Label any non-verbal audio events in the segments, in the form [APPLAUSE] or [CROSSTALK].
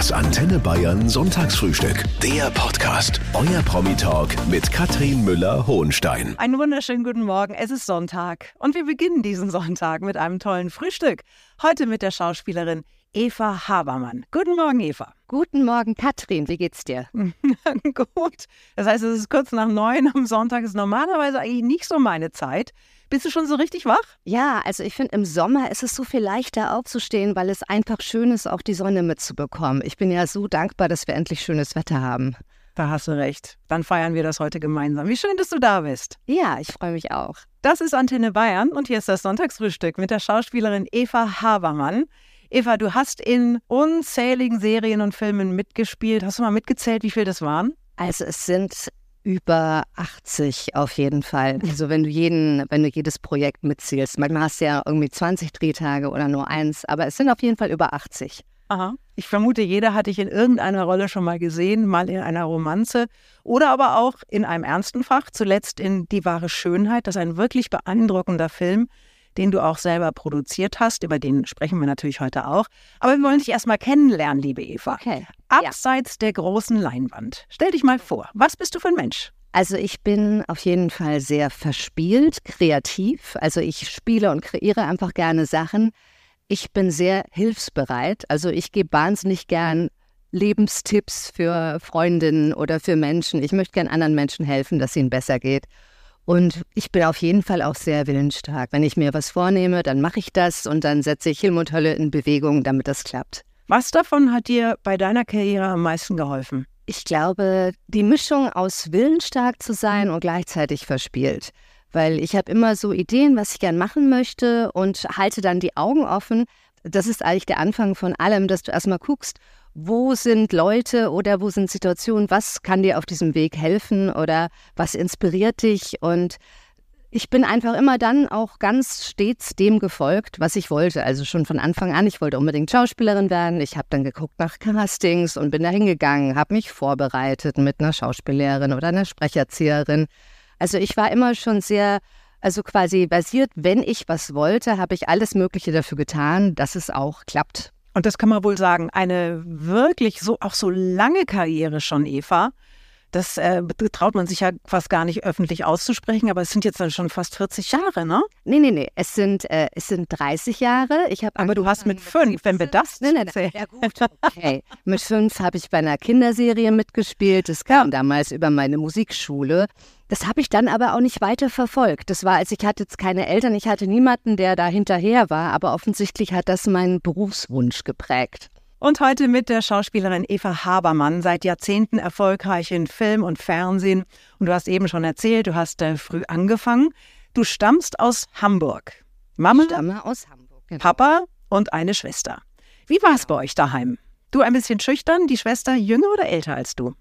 Das Antenne Bayern Sonntagsfrühstück. Der Podcast. Euer Promi-Talk mit Katrin Müller-Hohenstein. Einen wunderschönen guten Morgen. Es ist Sonntag und wir beginnen diesen Sonntag mit einem tollen Frühstück. Heute mit der Schauspielerin Eva Habermann. Guten Morgen, Eva. Guten Morgen, Katrin. Wie geht's dir? [LAUGHS] Gut. Das heißt, es ist kurz nach neun am Sonntag. Ist normalerweise eigentlich nicht so meine Zeit. Bist du schon so richtig wach? Ja, also ich finde, im Sommer ist es so viel leichter aufzustehen, weil es einfach schön ist, auch die Sonne mitzubekommen. Ich bin ja so dankbar, dass wir endlich schönes Wetter haben. Da hast du recht. Dann feiern wir das heute gemeinsam. Wie schön, dass du da bist. Ja, ich freue mich auch. Das ist Antenne Bayern und hier ist das Sonntagsfrühstück mit der Schauspielerin Eva Habermann. Eva, du hast in unzähligen Serien und Filmen mitgespielt. Hast du mal mitgezählt, wie viel das waren? Also es sind über 80 auf jeden Fall. Also wenn du jeden, wenn du jedes Projekt mitzählst. Manchmal hast du ja irgendwie 20 Drehtage oder nur eins, aber es sind auf jeden Fall über 80. Aha. Ich vermute, jeder hat dich in irgendeiner Rolle schon mal gesehen, mal in einer Romanze oder aber auch in einem ernsten Fach, zuletzt in Die wahre Schönheit. Das ist ein wirklich beeindruckender Film, den du auch selber produziert hast. Über den sprechen wir natürlich heute auch. Aber wir wollen dich erstmal kennenlernen, liebe Eva. Okay. Abseits ja. der großen Leinwand. Stell dich mal vor, was bist du für ein Mensch? Also ich bin auf jeden Fall sehr verspielt, kreativ. Also ich spiele und kreiere einfach gerne Sachen. Ich bin sehr hilfsbereit. Also ich gebe wahnsinnig gern Lebenstipps für Freundinnen oder für Menschen. Ich möchte gern anderen Menschen helfen, dass es ihnen besser geht. Und ich bin auf jeden Fall auch sehr willensstark. Wenn ich mir was vornehme, dann mache ich das und dann setze ich Himmel und Hölle in Bewegung, damit das klappt. Was davon hat dir bei deiner Karriere am meisten geholfen? Ich glaube, die Mischung aus willensstark zu sein und gleichzeitig verspielt. Weil ich habe immer so Ideen, was ich gern machen möchte und halte dann die Augen offen. Das ist eigentlich der Anfang von allem, dass du erstmal guckst, wo sind Leute oder wo sind Situationen, was kann dir auf diesem Weg helfen oder was inspiriert dich und ich bin einfach immer dann auch ganz stets dem gefolgt, was ich wollte. Also schon von Anfang an, ich wollte unbedingt Schauspielerin werden. Ich habe dann geguckt nach Castings und bin da hingegangen, habe mich vorbereitet mit einer Schauspiellehrerin oder einer Sprecherzieherin. Also ich war immer schon sehr, also quasi basiert, wenn ich was wollte, habe ich alles Mögliche dafür getan, dass es auch klappt. Und das kann man wohl sagen, eine wirklich so auch so lange Karriere schon, Eva. Das äh, traut man sich ja fast gar nicht öffentlich auszusprechen, aber es sind jetzt dann schon fast 40 Jahre, ne? Nee, nee, nee. Es sind, äh, es sind 30 Jahre. Ich aber du hast mit fünf, wenn wir das nee, nee, nee. Ja, gut. Okay. mit fünf habe ich bei einer Kinderserie mitgespielt. Das kam damals über meine Musikschule. Das habe ich dann aber auch nicht weiter verfolgt. Das war, als ich hatte jetzt keine Eltern, ich hatte niemanden, der da hinterher war, aber offensichtlich hat das meinen Berufswunsch geprägt. Und heute mit der Schauspielerin Eva Habermann, seit Jahrzehnten erfolgreich in Film und Fernsehen. Und du hast eben schon erzählt, du hast äh, früh angefangen. Du stammst aus Hamburg. Mama, ich stamme aus Hamburg. Genau. Papa und eine Schwester. Wie war es genau. bei euch daheim? Du ein bisschen schüchtern, die Schwester jünger oder älter als du?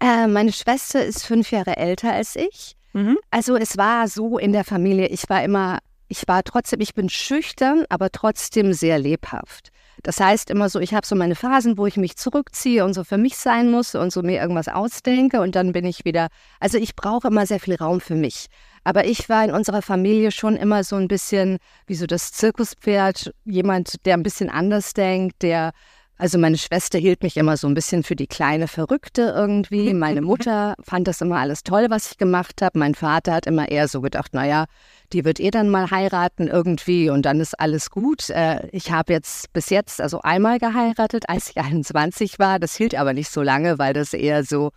Äh, meine Schwester ist fünf Jahre älter als ich. Mhm. Also es war so in der Familie, ich war immer, ich war trotzdem, ich bin schüchtern, aber trotzdem sehr lebhaft. Das heißt immer so, ich habe so meine Phasen, wo ich mich zurückziehe und so für mich sein muss und so mir irgendwas ausdenke und dann bin ich wieder, also ich brauche immer sehr viel Raum für mich. Aber ich war in unserer Familie schon immer so ein bisschen wie so das Zirkuspferd, jemand, der ein bisschen anders denkt, der also meine Schwester hielt mich immer so ein bisschen für die kleine Verrückte irgendwie. [LAUGHS] Meine Mutter fand das immer alles toll, was ich gemacht habe. Mein Vater hat immer eher so gedacht, naja, die wird eh dann mal heiraten irgendwie und dann ist alles gut. Äh, ich habe jetzt bis jetzt also einmal geheiratet, als ich [LAUGHS] 21 war. Das hielt aber nicht so lange, weil das eher so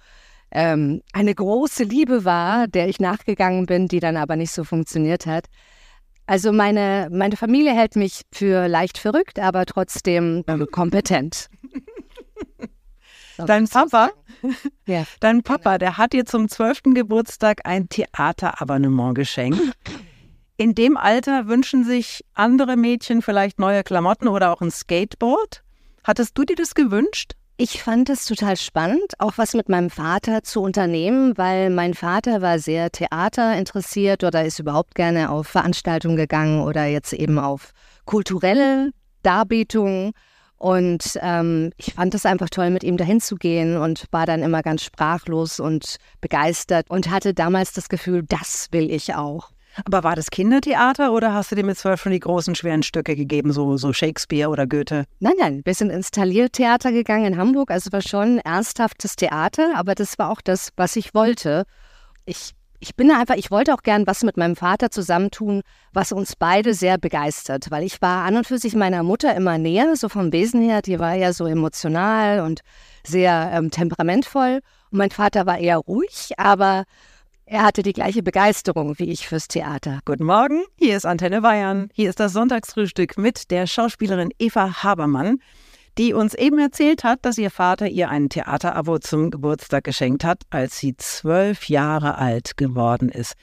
ähm, eine große Liebe war, der ich nachgegangen bin, die dann aber nicht so funktioniert hat. Also meine, meine Familie hält mich für leicht verrückt, aber trotzdem ähm, kompetent. Dein Papa, ja. dein Papa, der hat dir zum 12. Geburtstag ein Theaterabonnement geschenkt. In dem Alter wünschen sich andere Mädchen vielleicht neue Klamotten oder auch ein Skateboard. Hattest du dir das gewünscht? Ich fand es total spannend, auch was mit meinem Vater zu unternehmen, weil mein Vater war sehr Theater interessiert oder ist überhaupt gerne auf Veranstaltungen gegangen oder jetzt eben auf kulturelle Darbietungen. Und ähm, ich fand es einfach toll, mit ihm dahin zu gehen und war dann immer ganz sprachlos und begeistert und hatte damals das Gefühl, das will ich auch. Aber war das Kindertheater oder hast du dir mit zwölf schon die großen, schweren Stücke gegeben, so, so Shakespeare oder Goethe? Nein, nein, wir sind ins Taliertheater gegangen in Hamburg. Also war schon ernsthaftes Theater, aber das war auch das, was ich wollte. Ich, ich bin einfach, ich wollte auch gern was mit meinem Vater zusammentun, was uns beide sehr begeistert, weil ich war an und für sich meiner Mutter immer näher, so vom Wesen her. Die war ja so emotional und sehr ähm, temperamentvoll. Und mein Vater war eher ruhig, aber er hatte die gleiche Begeisterung wie ich fürs Theater. Guten Morgen, hier ist Antenne Bayern. Hier ist das Sonntagsfrühstück mit der Schauspielerin Eva Habermann, die uns eben erzählt hat, dass ihr Vater ihr ein Theaterabo zum Geburtstag geschenkt hat, als sie zwölf Jahre alt geworden ist.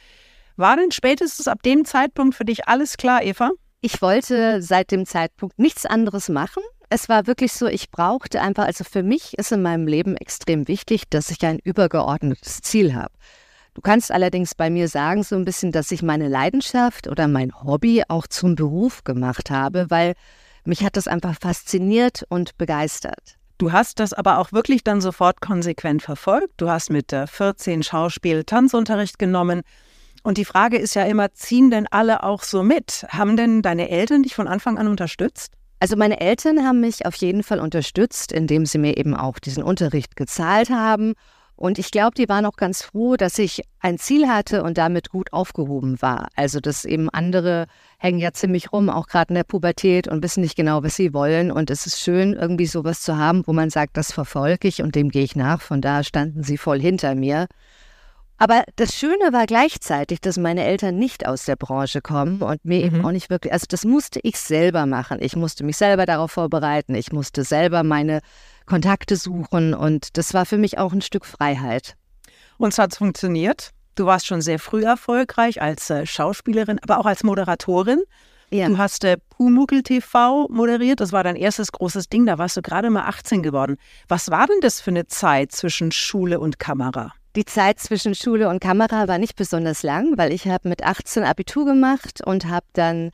War denn spätestens ab dem Zeitpunkt für dich alles klar, Eva? Ich wollte seit dem Zeitpunkt nichts anderes machen. Es war wirklich so, ich brauchte einfach, also für mich ist in meinem Leben extrem wichtig, dass ich ein übergeordnetes Ziel habe. Du kannst allerdings bei mir sagen, so ein bisschen, dass ich meine Leidenschaft oder mein Hobby auch zum Beruf gemacht habe, weil mich hat das einfach fasziniert und begeistert. Du hast das aber auch wirklich dann sofort konsequent verfolgt. Du hast mit 14 Schauspiel Tanzunterricht genommen. Und die Frage ist ja immer, ziehen denn alle auch so mit? Haben denn deine Eltern dich von Anfang an unterstützt? Also meine Eltern haben mich auf jeden Fall unterstützt, indem sie mir eben auch diesen Unterricht gezahlt haben und ich glaube, die waren auch ganz froh, dass ich ein Ziel hatte und damit gut aufgehoben war. Also, dass eben andere hängen ja ziemlich rum, auch gerade in der Pubertät und wissen nicht genau, was sie wollen. Und es ist schön, irgendwie sowas zu haben, wo man sagt, das verfolge ich und dem gehe ich nach. Von da standen sie voll hinter mir. Aber das Schöne war gleichzeitig, dass meine Eltern nicht aus der Branche kommen und mir mhm. eben auch nicht wirklich, also das musste ich selber machen. Ich musste mich selber darauf vorbereiten. Ich musste selber meine Kontakte suchen und das war für mich auch ein Stück Freiheit. Und es hat funktioniert. Du warst schon sehr früh erfolgreich als äh, Schauspielerin, aber auch als Moderatorin. Ja. Du hast äh, Pumuckl TV moderiert, das war dein erstes großes Ding, da warst du gerade mal 18 geworden. Was war denn das für eine Zeit zwischen Schule und Kamera? Die Zeit zwischen Schule und Kamera war nicht besonders lang, weil ich habe mit 18 Abitur gemacht und habe dann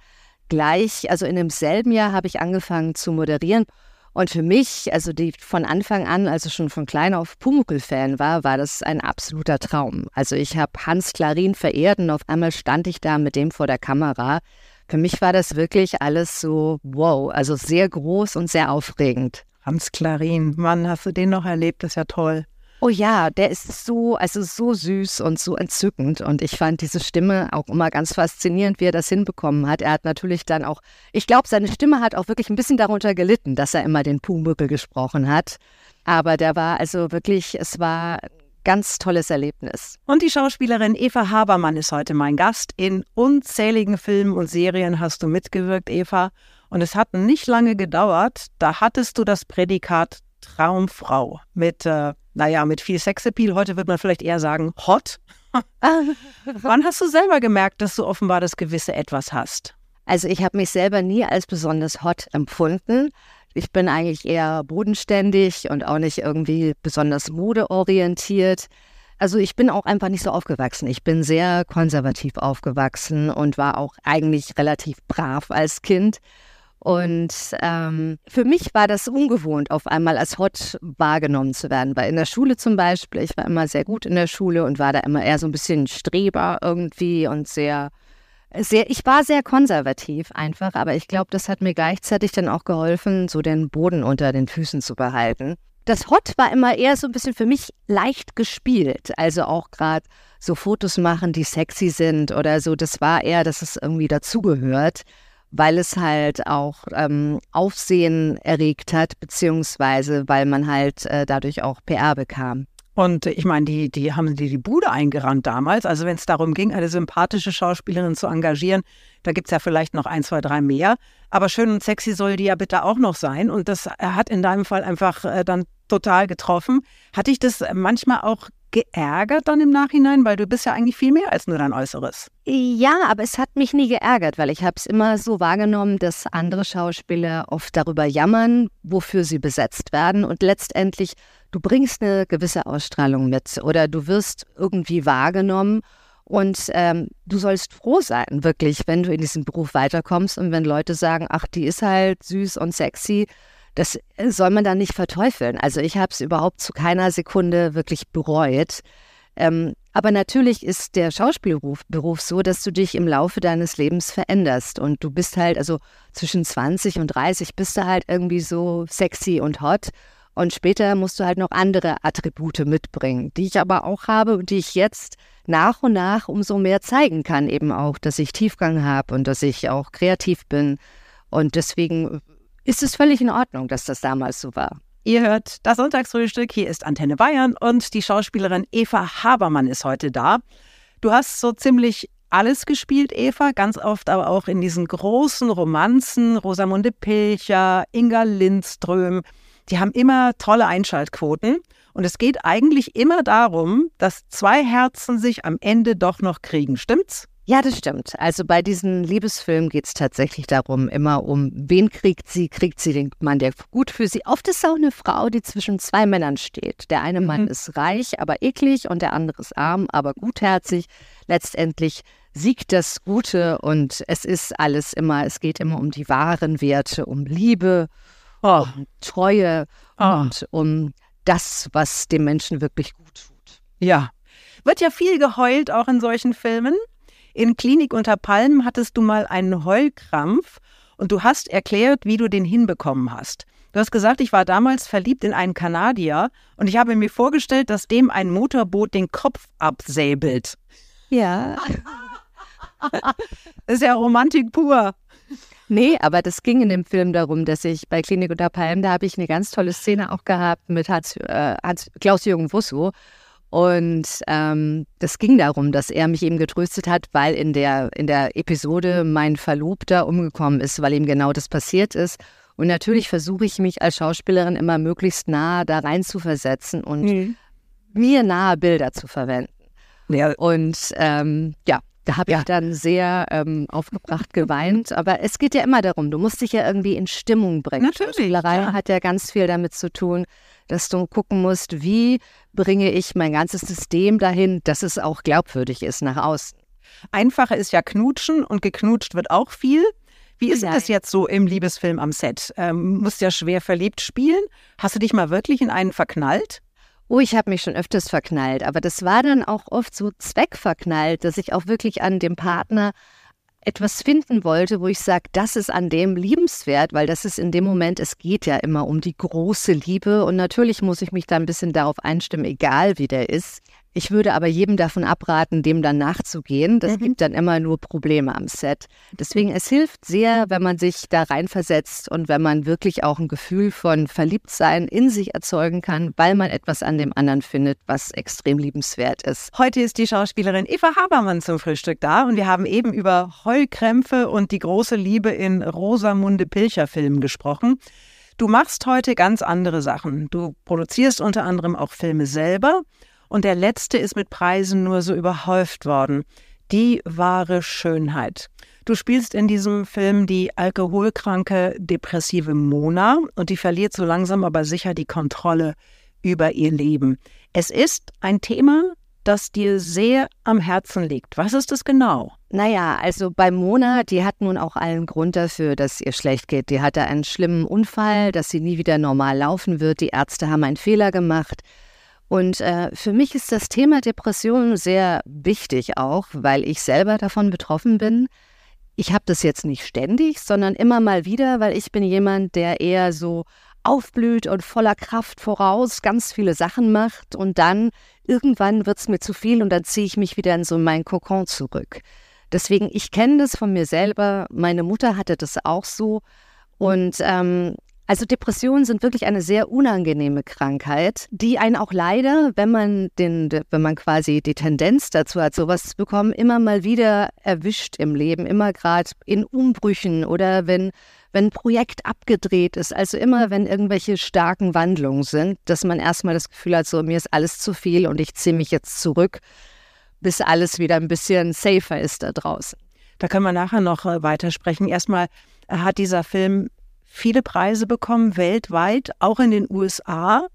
gleich, also in demselben Jahr habe ich angefangen zu moderieren. Und für mich, also die von Anfang an, also schon von klein auf Pumuckl-Fan war, war das ein absoluter Traum. Also ich habe Hans Klarin verehrt und auf einmal stand ich da mit dem vor der Kamera. Für mich war das wirklich alles so wow, also sehr groß und sehr aufregend. Hans Klarin, Mann, hast du den noch erlebt? Das ist ja toll. Oh ja, der ist so, also so süß und so entzückend. Und ich fand diese Stimme auch immer ganz faszinierend, wie er das hinbekommen hat. Er hat natürlich dann auch, ich glaube, seine Stimme hat auch wirklich ein bisschen darunter gelitten, dass er immer den Pumuckel gesprochen hat. Aber der war also wirklich, es war ein ganz tolles Erlebnis. Und die Schauspielerin Eva Habermann ist heute mein Gast. In unzähligen Filmen und Serien hast du mitgewirkt, Eva. Und es hat nicht lange gedauert, da hattest du das Prädikat Traumfrau mit äh, naja, mit viel Sexappeal. Heute wird man vielleicht eher sagen, hot. [LAUGHS] Wann hast du selber gemerkt, dass du offenbar das gewisse Etwas hast? Also ich habe mich selber nie als besonders hot empfunden. Ich bin eigentlich eher bodenständig und auch nicht irgendwie besonders modeorientiert. Also ich bin auch einfach nicht so aufgewachsen. Ich bin sehr konservativ aufgewachsen und war auch eigentlich relativ brav als Kind. Und ähm, für mich war das ungewohnt, auf einmal als hot wahrgenommen zu werden. Weil in der Schule zum Beispiel, ich war immer sehr gut in der Schule und war da immer eher so ein bisschen Streber irgendwie und sehr, sehr, ich war sehr konservativ einfach, aber ich glaube, das hat mir gleichzeitig dann auch geholfen, so den Boden unter den Füßen zu behalten. Das Hot war immer eher so ein bisschen für mich leicht gespielt. Also auch gerade so Fotos machen, die sexy sind oder so. Das war eher, dass es irgendwie dazugehört weil es halt auch ähm, Aufsehen erregt hat, beziehungsweise weil man halt äh, dadurch auch PR bekam. Und ich meine, die, die haben die, die Bude eingerannt damals. Also wenn es darum ging, eine sympathische Schauspielerin zu engagieren, da gibt es ja vielleicht noch ein, zwei, drei mehr. Aber schön und sexy soll die ja bitte auch noch sein. Und das hat in deinem Fall einfach äh, dann total getroffen. Hatte ich das manchmal auch geärgert dann im Nachhinein, weil du bist ja eigentlich viel mehr als nur dein Äußeres. Ja, aber es hat mich nie geärgert, weil ich habe es immer so wahrgenommen, dass andere Schauspieler oft darüber jammern, wofür sie besetzt werden und letztendlich du bringst eine gewisse Ausstrahlung mit oder du wirst irgendwie wahrgenommen und ähm, du sollst froh sein, wirklich, wenn du in diesem Beruf weiterkommst und wenn Leute sagen, ach, die ist halt süß und sexy, das soll man dann nicht verteufeln. Also ich habe es überhaupt zu keiner Sekunde wirklich bereut. Ähm, aber natürlich ist der Schauspielberuf Beruf so, dass du dich im Laufe deines Lebens veränderst und du bist halt, also zwischen 20 und 30 bist du halt irgendwie so sexy und hot und später musst du halt noch andere Attribute mitbringen, die ich aber auch habe und die ich jetzt nach und nach umso mehr zeigen kann, eben auch, dass ich Tiefgang habe und dass ich auch kreativ bin. Und deswegen ist es völlig in Ordnung, dass das damals so war. Ihr hört das Sonntagsfrühstück. Hier ist Antenne Bayern und die Schauspielerin Eva Habermann ist heute da. Du hast so ziemlich alles gespielt, Eva, ganz oft aber auch in diesen großen Romanzen, Rosamunde Pilcher, Inga Lindström. Die haben immer tolle Einschaltquoten. Und es geht eigentlich immer darum, dass zwei Herzen sich am Ende doch noch kriegen. Stimmt's? Ja, das stimmt. Also bei diesen Liebesfilmen geht es tatsächlich darum, immer um, wen kriegt sie? Kriegt sie den Mann, der gut für sie? Oft ist es auch eine Frau, die zwischen zwei Männern steht. Der eine mhm. Mann ist reich, aber eklig und der andere ist arm, aber gutherzig. Letztendlich siegt das Gute und es ist alles immer, es geht immer um die wahren Werte, um Liebe, oh. um Treue oh. und um das, was dem Menschen wirklich gut tut. Ja. Wird ja viel geheult, auch in solchen Filmen. In Klinik unter Palmen hattest du mal einen Heulkrampf und du hast erklärt, wie du den hinbekommen hast. Du hast gesagt, ich war damals verliebt in einen Kanadier und ich habe mir vorgestellt, dass dem ein Motorboot den Kopf absäbelt. Ja. das [LAUGHS] ist ja Romantik pur. Nee, aber das ging in dem Film darum, dass ich bei Klinik unter Palmen, da habe ich eine ganz tolle Szene auch gehabt mit Hans, äh, Hans Klaus-Jürgen Wusso. Und ähm, das ging darum, dass er mich eben getröstet hat, weil in der, in der Episode mein Verlobter umgekommen ist, weil ihm genau das passiert ist. Und natürlich versuche ich mich als Schauspielerin immer möglichst nah da rein zu versetzen und mhm. mir nahe Bilder zu verwenden. Ja. Und ähm, ja, da habe ja. ich dann sehr ähm, aufgebracht geweint. Aber es geht ja immer darum, du musst dich ja irgendwie in Stimmung bringen. Natürlich. Schauspielerei ja. hat ja ganz viel damit zu tun, dass du gucken musst, wie bringe ich mein ganzes System dahin, dass es auch glaubwürdig ist nach außen. Einfacher ist ja knutschen und geknutscht wird auch viel. Wie ist das jetzt so im Liebesfilm am Set? Ähm, musst ja schwer verliebt spielen. Hast du dich mal wirklich in einen verknallt? Oh, ich habe mich schon öfters verknallt, aber das war dann auch oft so zweckverknallt, dass ich auch wirklich an dem Partner etwas finden wollte, wo ich sage, das ist an dem liebenswert, weil das ist in dem Moment, es geht ja immer um die große Liebe und natürlich muss ich mich da ein bisschen darauf einstimmen, egal wie der ist. Ich würde aber jedem davon abraten, dem dann nachzugehen. Das mhm. gibt dann immer nur Probleme am Set. Deswegen, es hilft sehr, wenn man sich da reinversetzt und wenn man wirklich auch ein Gefühl von Verliebtsein in sich erzeugen kann, weil man etwas an dem anderen findet, was extrem liebenswert ist. Heute ist die Schauspielerin Eva Habermann zum Frühstück da und wir haben eben über Heulkrämpfe und die große Liebe in Rosamunde Pilcher Filmen gesprochen. Du machst heute ganz andere Sachen. Du produzierst unter anderem auch Filme selber und der letzte ist mit Preisen nur so überhäuft worden. Die wahre Schönheit. Du spielst in diesem Film die alkoholkranke, depressive Mona und die verliert so langsam aber sicher die Kontrolle über ihr Leben. Es ist ein Thema, das dir sehr am Herzen liegt. Was ist es genau? Naja, also bei Mona, die hat nun auch allen Grund dafür, dass ihr schlecht geht. Die hatte einen schlimmen Unfall, dass sie nie wieder normal laufen wird. Die Ärzte haben einen Fehler gemacht. Und äh, für mich ist das Thema Depression sehr wichtig auch, weil ich selber davon betroffen bin. Ich habe das jetzt nicht ständig, sondern immer mal wieder, weil ich bin jemand, der eher so aufblüht und voller Kraft voraus ganz viele Sachen macht und dann irgendwann wird es mir zu viel und dann ziehe ich mich wieder in so mein Kokon zurück. Deswegen, ich kenne das von mir selber. Meine Mutter hatte das auch so. Und ähm, also Depressionen sind wirklich eine sehr unangenehme Krankheit, die einen auch leider, wenn man den, wenn man quasi die Tendenz dazu hat, sowas zu bekommen, immer mal wieder erwischt im Leben, immer gerade in Umbrüchen oder wenn wenn ein Projekt abgedreht ist, also immer wenn irgendwelche starken Wandlungen sind, dass man erstmal das Gefühl hat, so mir ist alles zu viel und ich ziehe mich jetzt zurück, bis alles wieder ein bisschen safer ist da draußen. Da können wir nachher noch äh, weitersprechen. Erstmal hat dieser Film viele Preise bekommen, weltweit, auch in den USA.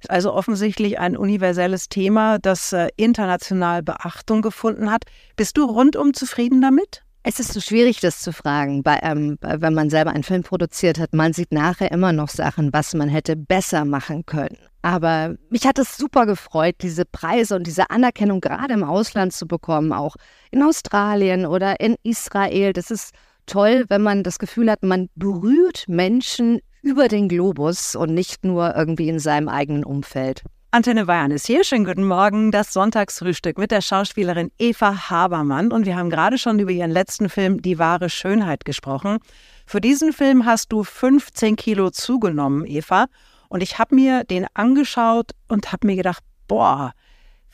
Ist also offensichtlich ein universelles Thema, das äh, international Beachtung gefunden hat. Bist du rundum zufrieden damit? Es ist so schwierig, das zu fragen, bei, ähm, wenn man selber einen Film produziert hat. Man sieht nachher immer noch Sachen, was man hätte besser machen können. Aber mich hat es super gefreut, diese Preise und diese Anerkennung gerade im Ausland zu bekommen, auch in Australien oder in Israel. Das ist toll, wenn man das Gefühl hat, man berührt Menschen über den Globus und nicht nur irgendwie in seinem eigenen Umfeld. Antenne Bayern ist hier. Schönen guten Morgen. Das Sonntagsfrühstück mit der Schauspielerin Eva Habermann. Und wir haben gerade schon über ihren letzten Film Die wahre Schönheit gesprochen. Für diesen Film hast du 15 Kilo zugenommen, Eva. Und ich habe mir den angeschaut und habe mir gedacht, boah,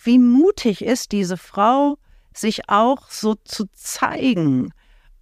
wie mutig ist diese Frau, sich auch so zu zeigen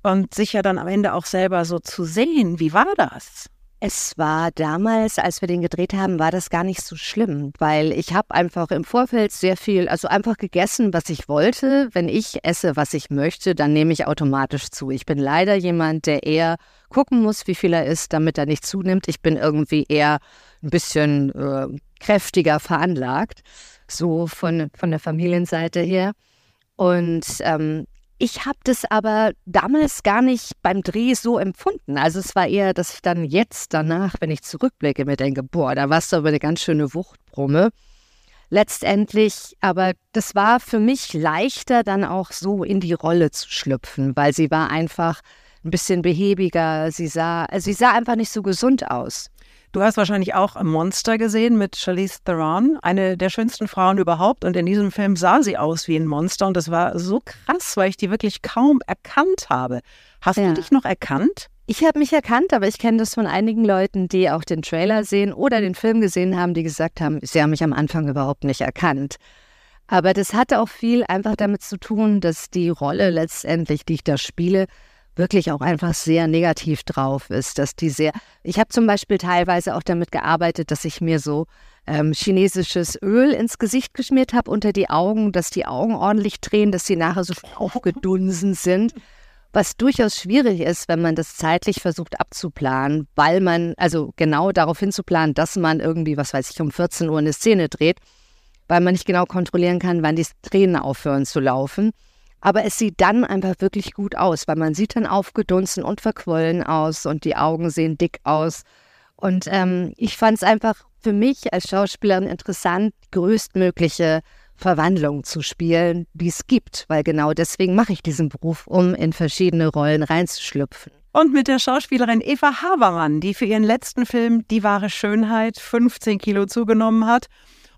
und sich ja dann am Ende auch selber so zu sehen. Wie war das? Es war damals, als wir den gedreht haben, war das gar nicht so schlimm, weil ich habe einfach im Vorfeld sehr viel, also einfach gegessen, was ich wollte. Wenn ich esse, was ich möchte, dann nehme ich automatisch zu. Ich bin leider jemand, der eher gucken muss, wie viel er isst, damit er nicht zunimmt. Ich bin irgendwie eher ein bisschen äh, kräftiger veranlagt, so von, von der Familienseite her. Und ähm, ich habe das aber damals gar nicht beim Dreh so empfunden. Also es war eher, dass ich dann jetzt danach, wenn ich zurückblicke, mir denke, boah, da warst du aber eine ganz schöne Wuchtbrumme. Letztendlich, aber das war für mich leichter, dann auch so in die Rolle zu schlüpfen, weil sie war einfach ein bisschen behäbiger. Sie sah, also sie sah einfach nicht so gesund aus. Du hast wahrscheinlich auch Monster gesehen mit Charlize Theron, eine der schönsten Frauen überhaupt. Und in diesem Film sah sie aus wie ein Monster. Und das war so krass, weil ich die wirklich kaum erkannt habe. Hast ja. du dich noch erkannt? Ich habe mich erkannt, aber ich kenne das von einigen Leuten, die auch den Trailer sehen oder den Film gesehen haben, die gesagt haben, sie haben mich am Anfang überhaupt nicht erkannt. Aber das hatte auch viel einfach damit zu tun, dass die Rolle letztendlich, die ich da spiele, wirklich auch einfach sehr negativ drauf ist, dass die sehr, ich habe zum Beispiel teilweise auch damit gearbeitet, dass ich mir so ähm, chinesisches Öl ins Gesicht geschmiert habe unter die Augen, dass die Augen ordentlich drehen, dass sie nachher so [LAUGHS] aufgedunsen sind. Was durchaus schwierig ist, wenn man das zeitlich versucht abzuplanen, weil man, also genau darauf hinzuplanen, dass man irgendwie, was weiß ich, um 14 Uhr eine Szene dreht, weil man nicht genau kontrollieren kann, wann die Tränen aufhören zu laufen. Aber es sieht dann einfach wirklich gut aus, weil man sieht dann aufgedunsen und verquollen aus und die Augen sehen dick aus. Und ähm, ich fand es einfach für mich als Schauspielerin interessant, größtmögliche Verwandlung zu spielen, die es gibt, weil genau deswegen mache ich diesen Beruf, um in verschiedene Rollen reinzuschlüpfen. Und mit der Schauspielerin Eva Habermann, die für ihren letzten Film Die wahre Schönheit 15 Kilo zugenommen hat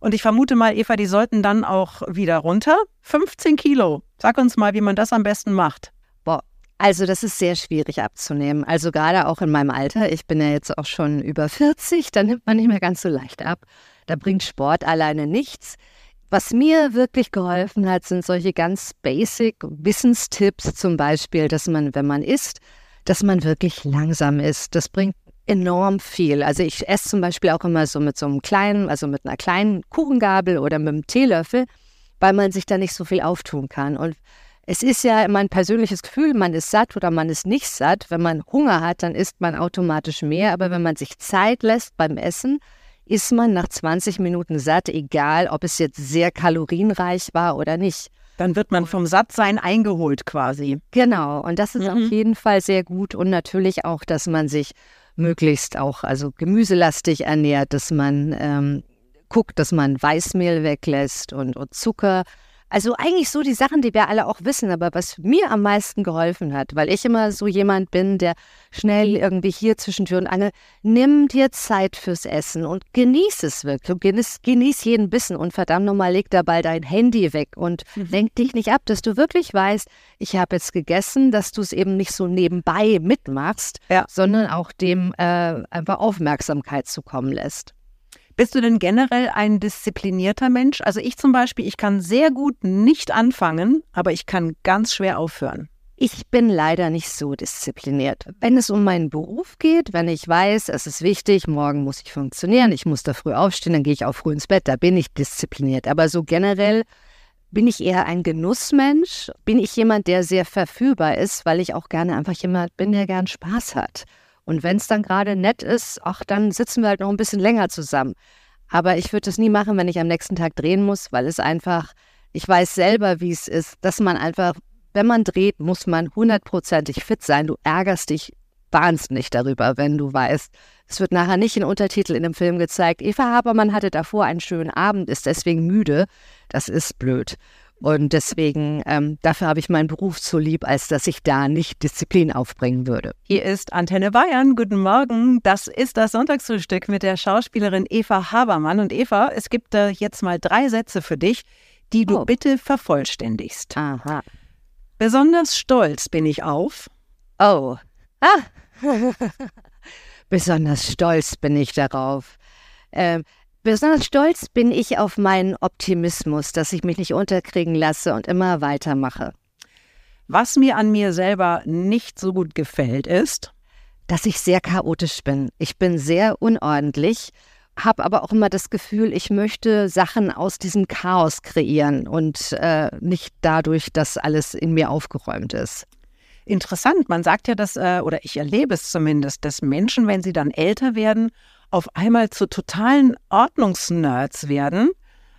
und ich vermute mal, Eva, die sollten dann auch wieder runter. 15 Kilo. Sag uns mal, wie man das am besten macht. Boah, also das ist sehr schwierig abzunehmen. Also gerade auch in meinem Alter. Ich bin ja jetzt auch schon über 40. Da nimmt man nicht mehr ganz so leicht ab. Da bringt Sport alleine nichts. Was mir wirklich geholfen hat, sind solche ganz basic Wissenstipps, zum Beispiel, dass man, wenn man isst, dass man wirklich langsam isst. Das bringt enorm viel. Also ich esse zum Beispiel auch immer so mit so einem kleinen, also mit einer kleinen Kuchengabel oder mit einem Teelöffel, weil man sich da nicht so viel auftun kann. Und es ist ja mein persönliches Gefühl, man ist satt oder man ist nicht satt. Wenn man Hunger hat, dann isst man automatisch mehr. Aber wenn man sich Zeit lässt beim Essen, ist man nach 20 Minuten satt, egal ob es jetzt sehr kalorienreich war oder nicht. Dann wird man vom Sattsein eingeholt quasi. Genau, und das ist mhm. auf jeden Fall sehr gut. Und natürlich auch, dass man sich möglichst auch also gemüselastig ernährt, dass man ähm, guckt, dass man Weißmehl weglässt und, und Zucker. Also eigentlich so die Sachen, die wir alle auch wissen, aber was mir am meisten geholfen hat, weil ich immer so jemand bin, der schnell irgendwie hier zwischen Tür und Angel, nimm dir Zeit fürs Essen und genieß es wirklich. Genieß, genieß jeden Bissen und verdammt nochmal, leg dabei dein Handy weg und mhm. lenk dich nicht ab, dass du wirklich weißt, ich habe jetzt gegessen, dass du es eben nicht so nebenbei mitmachst, ja. sondern auch dem äh, einfach Aufmerksamkeit zukommen lässt. Bist du denn generell ein disziplinierter Mensch? Also ich zum Beispiel, ich kann sehr gut nicht anfangen, aber ich kann ganz schwer aufhören. Ich bin leider nicht so diszipliniert. Wenn es um meinen Beruf geht, wenn ich weiß, es ist wichtig, morgen muss ich funktionieren, ich muss da früh aufstehen, dann gehe ich auch früh ins Bett, da bin ich diszipliniert. Aber so generell bin ich eher ein Genussmensch, bin ich jemand, der sehr verfügbar ist, weil ich auch gerne einfach jemand bin, der gern Spaß hat. Und wenn es dann gerade nett ist, ach, dann sitzen wir halt noch ein bisschen länger zusammen. Aber ich würde das nie machen, wenn ich am nächsten Tag drehen muss, weil es einfach, ich weiß selber, wie es ist, dass man einfach, wenn man dreht, muss man hundertprozentig fit sein. Du ärgerst dich wahnsinnig darüber, wenn du weißt, es wird nachher nicht in Untertitel in dem Film gezeigt, Eva Habermann hatte davor einen schönen Abend, ist deswegen müde. Das ist blöd. Und deswegen, ähm, dafür habe ich meinen Beruf zu lieb, als dass ich da nicht Disziplin aufbringen würde. Hier ist Antenne Bayern. Guten Morgen. Das ist das Sonntagsfrühstück mit der Schauspielerin Eva Habermann. Und Eva, es gibt äh, jetzt mal drei Sätze für dich, die du oh. bitte vervollständigst. Aha. Besonders stolz bin ich auf. Oh. Ah. [LAUGHS] Besonders stolz bin ich darauf. Ähm, Besonders stolz bin ich auf meinen Optimismus, dass ich mich nicht unterkriegen lasse und immer weitermache. Was mir an mir selber nicht so gut gefällt, ist, dass ich sehr chaotisch bin. Ich bin sehr unordentlich, habe aber auch immer das Gefühl, ich möchte Sachen aus diesem Chaos kreieren und äh, nicht dadurch, dass alles in mir aufgeräumt ist. Interessant, man sagt ja, dass, äh, oder ich erlebe es zumindest, dass Menschen, wenn sie dann älter werden auf einmal zu totalen Ordnungsnerds werden.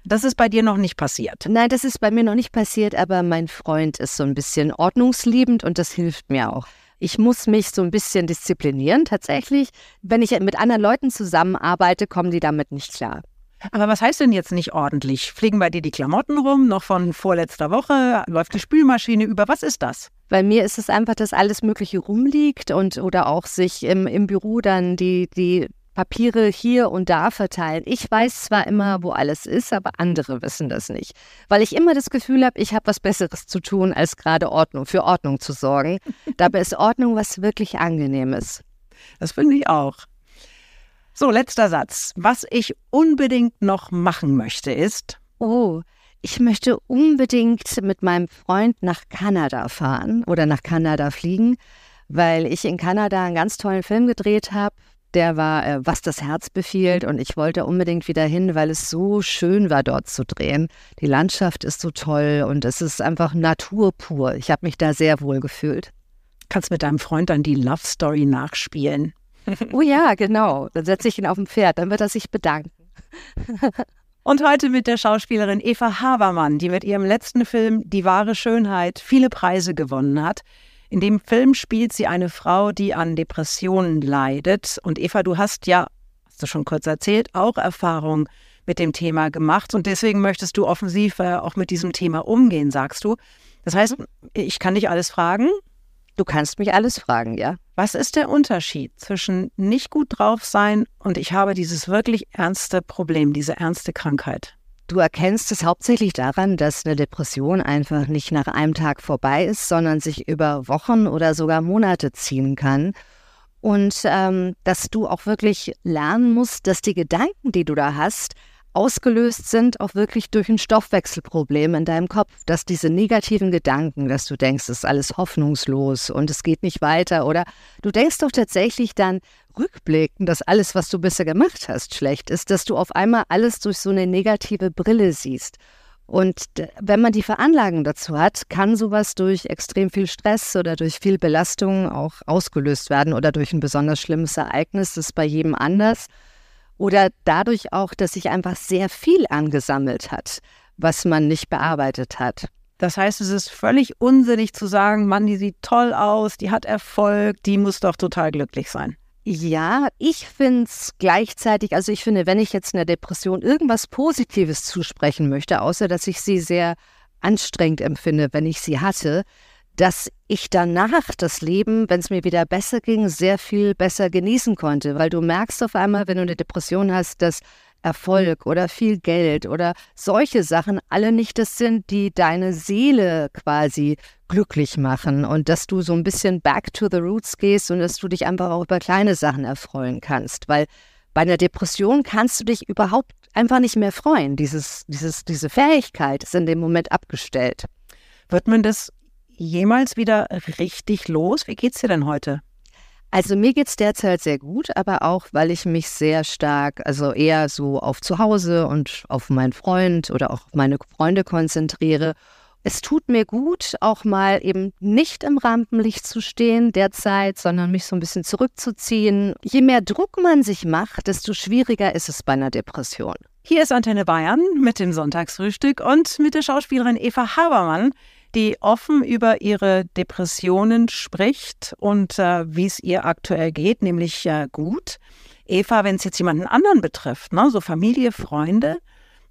Das ist bei dir noch nicht passiert. Nein, das ist bei mir noch nicht passiert, aber mein Freund ist so ein bisschen ordnungsliebend und das hilft mir auch. Ich muss mich so ein bisschen disziplinieren tatsächlich. Wenn ich mit anderen Leuten zusammenarbeite, kommen die damit nicht klar. Aber was heißt denn jetzt nicht ordentlich? Fliegen bei dir die Klamotten rum, noch von vorletzter Woche? Läuft die Spülmaschine über? Was ist das? Bei mir ist es einfach, dass alles Mögliche rumliegt und oder auch sich im, im Büro dann die, die Papiere hier und da verteilen. Ich weiß zwar immer, wo alles ist, aber andere wissen das nicht, weil ich immer das Gefühl habe, ich habe was Besseres zu tun, als gerade Ordnung für Ordnung zu sorgen. [LAUGHS] Dabei ist Ordnung was wirklich angenehmes. Das finde ich auch. So, letzter Satz. Was ich unbedingt noch machen möchte, ist. Oh, ich möchte unbedingt mit meinem Freund nach Kanada fahren oder nach Kanada fliegen, weil ich in Kanada einen ganz tollen Film gedreht habe der war, äh, was das Herz befiehlt. Und ich wollte unbedingt wieder hin, weil es so schön war, dort zu drehen. Die Landschaft ist so toll und es ist einfach Natur pur. Ich habe mich da sehr wohl gefühlt. Kannst mit deinem Freund dann die Love Story nachspielen? [LAUGHS] oh ja, genau. Dann setze ich ihn auf dem Pferd, dann wird er sich bedanken. [LAUGHS] Und heute mit der Schauspielerin Eva Habermann, die mit ihrem letzten Film Die wahre Schönheit viele Preise gewonnen hat. In dem Film spielt sie eine Frau, die an Depressionen leidet. Und Eva, du hast ja, hast du schon kurz erzählt, auch Erfahrung mit dem Thema gemacht. Und deswegen möchtest du offensiv äh, auch mit diesem Thema umgehen, sagst du. Das heißt, ich kann dich alles fragen. Du kannst mich alles fragen, ja. Was ist der Unterschied zwischen nicht gut drauf sein und ich habe dieses wirklich ernste Problem, diese ernste Krankheit? Du erkennst es hauptsächlich daran, dass eine Depression einfach nicht nach einem Tag vorbei ist, sondern sich über Wochen oder sogar Monate ziehen kann. Und ähm, dass du auch wirklich lernen musst, dass die Gedanken, die du da hast, ausgelöst sind auch wirklich durch ein Stoffwechselproblem in deinem Kopf, dass diese negativen Gedanken, dass du denkst, es ist alles hoffnungslos und es geht nicht weiter oder du denkst doch tatsächlich dann rückblickend, dass alles, was du bisher gemacht hast, schlecht ist, dass du auf einmal alles durch so eine negative Brille siehst. Und wenn man die Veranlagung dazu hat, kann sowas durch extrem viel Stress oder durch viel Belastung auch ausgelöst werden oder durch ein besonders schlimmes Ereignis. Das ist bei jedem anders. Oder dadurch auch, dass sich einfach sehr viel angesammelt hat, was man nicht bearbeitet hat. Das heißt, es ist völlig unsinnig zu sagen, Mann, die sieht toll aus, die hat Erfolg, die muss doch total glücklich sein. Ja, ich finde es gleichzeitig, also ich finde, wenn ich jetzt einer Depression irgendwas Positives zusprechen möchte, außer dass ich sie sehr anstrengend empfinde, wenn ich sie hatte, dass ich danach das Leben, wenn es mir wieder besser ging, sehr viel besser genießen konnte, weil du merkst auf einmal, wenn du eine Depression hast, dass Erfolg oder viel Geld oder solche Sachen alle nicht das sind, die deine Seele quasi glücklich machen und dass du so ein bisschen back to the roots gehst und dass du dich einfach auch über kleine Sachen erfreuen kannst, weil bei einer Depression kannst du dich überhaupt einfach nicht mehr freuen. Dieses, dieses, diese Fähigkeit ist in dem Moment abgestellt. Wird man das jemals wieder richtig los? Wie geht's dir denn heute? Also mir geht's derzeit sehr gut, aber auch, weil ich mich sehr stark, also eher so auf zu Hause und auf meinen Freund oder auch meine Freunde konzentriere. Es tut mir gut, auch mal eben nicht im Rampenlicht zu stehen derzeit, sondern mich so ein bisschen zurückzuziehen. Je mehr Druck man sich macht, desto schwieriger ist es bei einer Depression. Hier ist Antenne Bayern mit dem Sonntagsfrühstück und mit der Schauspielerin Eva Habermann die offen über ihre Depressionen spricht und äh, wie es ihr aktuell geht, nämlich äh, gut. Eva, wenn es jetzt jemanden anderen betrifft, ne, so Familie, Freunde,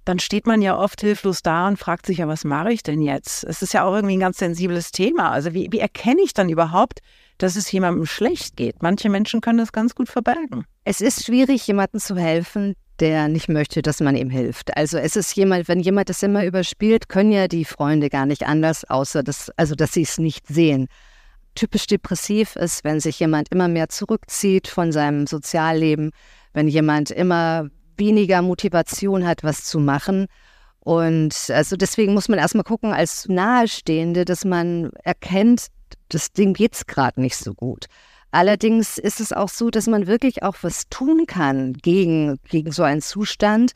dann steht man ja oft hilflos da und fragt sich ja, was mache ich denn jetzt? Es ist ja auch irgendwie ein ganz sensibles Thema. Also wie, wie erkenne ich dann überhaupt, dass es jemandem schlecht geht? Manche Menschen können das ganz gut verbergen. Es ist schwierig, jemandem zu helfen, der nicht möchte, dass man ihm hilft. Also es ist jemand, wenn jemand das immer überspielt, können ja die Freunde gar nicht anders, außer dass, also dass sie es nicht sehen. Typisch depressiv ist, wenn sich jemand immer mehr zurückzieht von seinem Sozialleben, wenn jemand immer weniger Motivation hat, was zu machen. Und also deswegen muss man erstmal gucken als Nahestehende, dass man erkennt, das Ding geht es gerade nicht so gut. Allerdings ist es auch so, dass man wirklich auch was tun kann gegen, gegen so einen Zustand.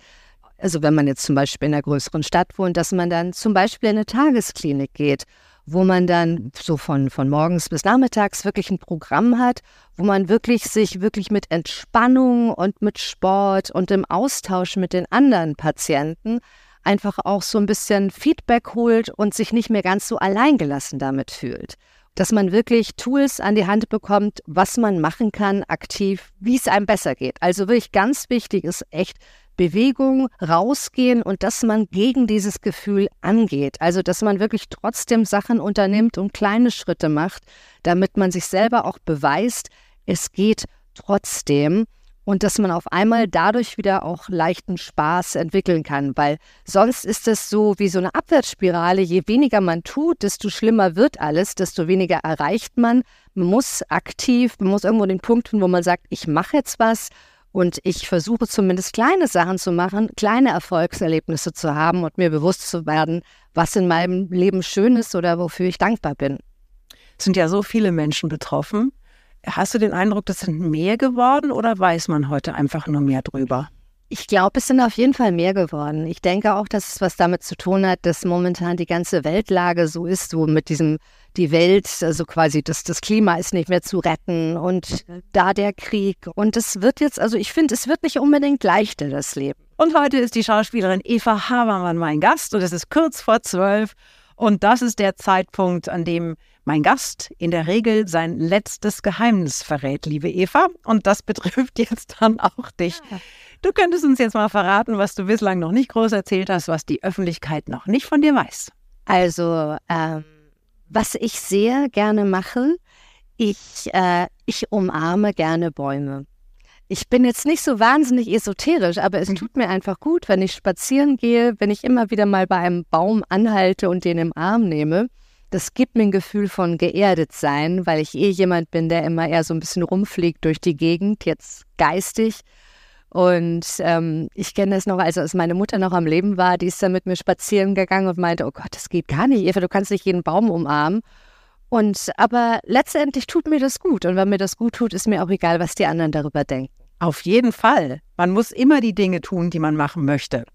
Also wenn man jetzt zum Beispiel in einer größeren Stadt wohnt, dass man dann zum Beispiel in eine Tagesklinik geht, wo man dann so von, von morgens bis nachmittags wirklich ein Programm hat, wo man wirklich sich wirklich mit Entspannung und mit Sport und im Austausch mit den anderen Patienten einfach auch so ein bisschen Feedback holt und sich nicht mehr ganz so alleingelassen damit fühlt dass man wirklich Tools an die Hand bekommt, was man machen kann aktiv, wie es einem besser geht. Also wirklich ganz wichtig ist echt Bewegung, rausgehen und dass man gegen dieses Gefühl angeht. Also dass man wirklich trotzdem Sachen unternimmt und kleine Schritte macht, damit man sich selber auch beweist, es geht trotzdem und dass man auf einmal dadurch wieder auch leichten Spaß entwickeln kann, weil sonst ist es so wie so eine Abwärtsspirale. Je weniger man tut, desto schlimmer wird alles, desto weniger erreicht man. Man muss aktiv, man muss irgendwo den Punkt finden, wo man sagt, ich mache jetzt was und ich versuche zumindest kleine Sachen zu machen, kleine Erfolgserlebnisse zu haben und mir bewusst zu werden, was in meinem Leben schön ist oder wofür ich dankbar bin. Es sind ja so viele Menschen betroffen. Hast du den Eindruck, das sind mehr geworden oder weiß man heute einfach nur mehr drüber? Ich glaube, es sind auf jeden Fall mehr geworden. Ich denke auch, dass es was damit zu tun hat, dass momentan die ganze Weltlage so ist, so mit diesem, die Welt, also quasi das, das Klima ist nicht mehr zu retten und da der Krieg. Und es wird jetzt, also ich finde, es wird nicht unbedingt leichter, das Leben. Und heute ist die Schauspielerin Eva Habermann mein Gast und es ist kurz vor zwölf. Und das ist der Zeitpunkt, an dem mein Gast in der Regel sein letztes Geheimnis verrät, liebe Eva. Und das betrifft [LAUGHS] jetzt dann auch dich. Du könntest uns jetzt mal verraten, was du bislang noch nicht groß erzählt hast, was die Öffentlichkeit noch nicht von dir weiß. Also, ähm, was ich sehr gerne mache, ich, äh, ich umarme gerne Bäume. Ich bin jetzt nicht so wahnsinnig esoterisch, aber es mhm. tut mir einfach gut, wenn ich spazieren gehe, wenn ich immer wieder mal bei einem Baum anhalte und den im Arm nehme das gibt mir ein Gefühl von geerdet sein, weil ich eh jemand bin, der immer eher so ein bisschen rumfliegt durch die Gegend, jetzt geistig. Und ähm, ich kenne das noch, also als meine Mutter noch am Leben war, die ist dann mit mir spazieren gegangen und meinte, oh Gott, das geht gar nicht, Eva, du kannst nicht jeden Baum umarmen. Und aber letztendlich tut mir das gut. Und wenn mir das gut tut, ist mir auch egal, was die anderen darüber denken. Auf jeden Fall. Man muss immer die Dinge tun, die man machen möchte.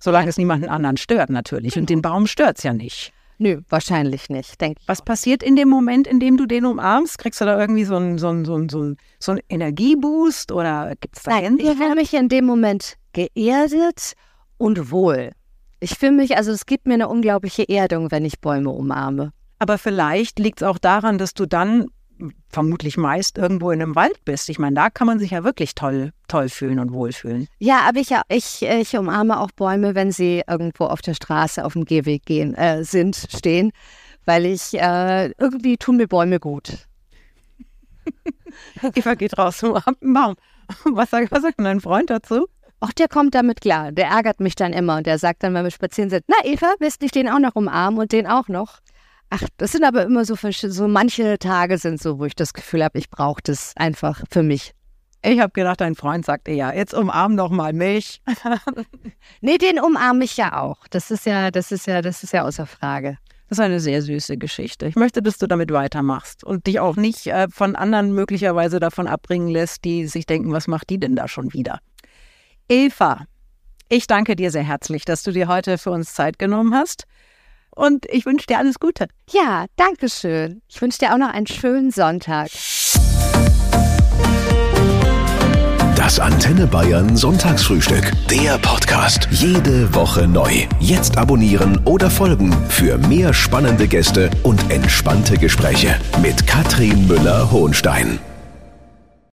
Solange es niemanden anderen stört, natürlich. Und den Baum stört es ja nicht. Nö, wahrscheinlich nicht, denke ich. Was passiert in dem Moment, in dem du den umarmst? Kriegst du da irgendwie so einen, so einen, so einen, so einen, so einen Energieboost oder gibt es da Nein, ich fühle mich in dem Moment geerdet und wohl. Ich fühle mich, also es gibt mir eine unglaubliche Erdung, wenn ich Bäume umarme. Aber vielleicht liegt es auch daran, dass du dann vermutlich meist irgendwo in einem Wald bist. Ich meine, da kann man sich ja wirklich toll, toll fühlen und wohlfühlen. Ja, aber ich, ich, ich umarme auch Bäume, wenn sie irgendwo auf der Straße, auf dem Gehweg gehen, äh, sind, stehen, weil ich, äh, irgendwie tun mir Bäume gut. [LAUGHS] Eva geht raus zum Baum. Was sagt, was sagt dein Freund dazu? Ach, der kommt damit klar. Der ärgert mich dann immer und der sagt dann, wenn wir spazieren sind, na Eva, willst du nicht den auch noch umarmen und den auch noch? Ach, das sind aber immer so, so manche Tage sind so, wo ich das Gefühl habe, ich brauche das einfach für mich. Ich habe gedacht, dein Freund sagt ja, jetzt umarm doch mal mich. [LAUGHS] nee, den umarme ich ja auch. Das ist ja, das ist ja, das ist ja außer Frage. Das ist eine sehr süße Geschichte. Ich möchte, dass du damit weitermachst und dich auch nicht äh, von anderen möglicherweise davon abbringen lässt, die sich denken, was macht die denn da schon wieder? Eva, ich danke dir sehr herzlich, dass du dir heute für uns Zeit genommen hast und ich wünsche dir alles Gute. Ja, danke schön. Ich wünsche dir auch noch einen schönen Sonntag. Das Antenne Bayern Sonntagsfrühstück. Der Podcast. Jede Woche neu. Jetzt abonnieren oder folgen für mehr spannende Gäste und entspannte Gespräche mit Katrin Müller-Hohenstein.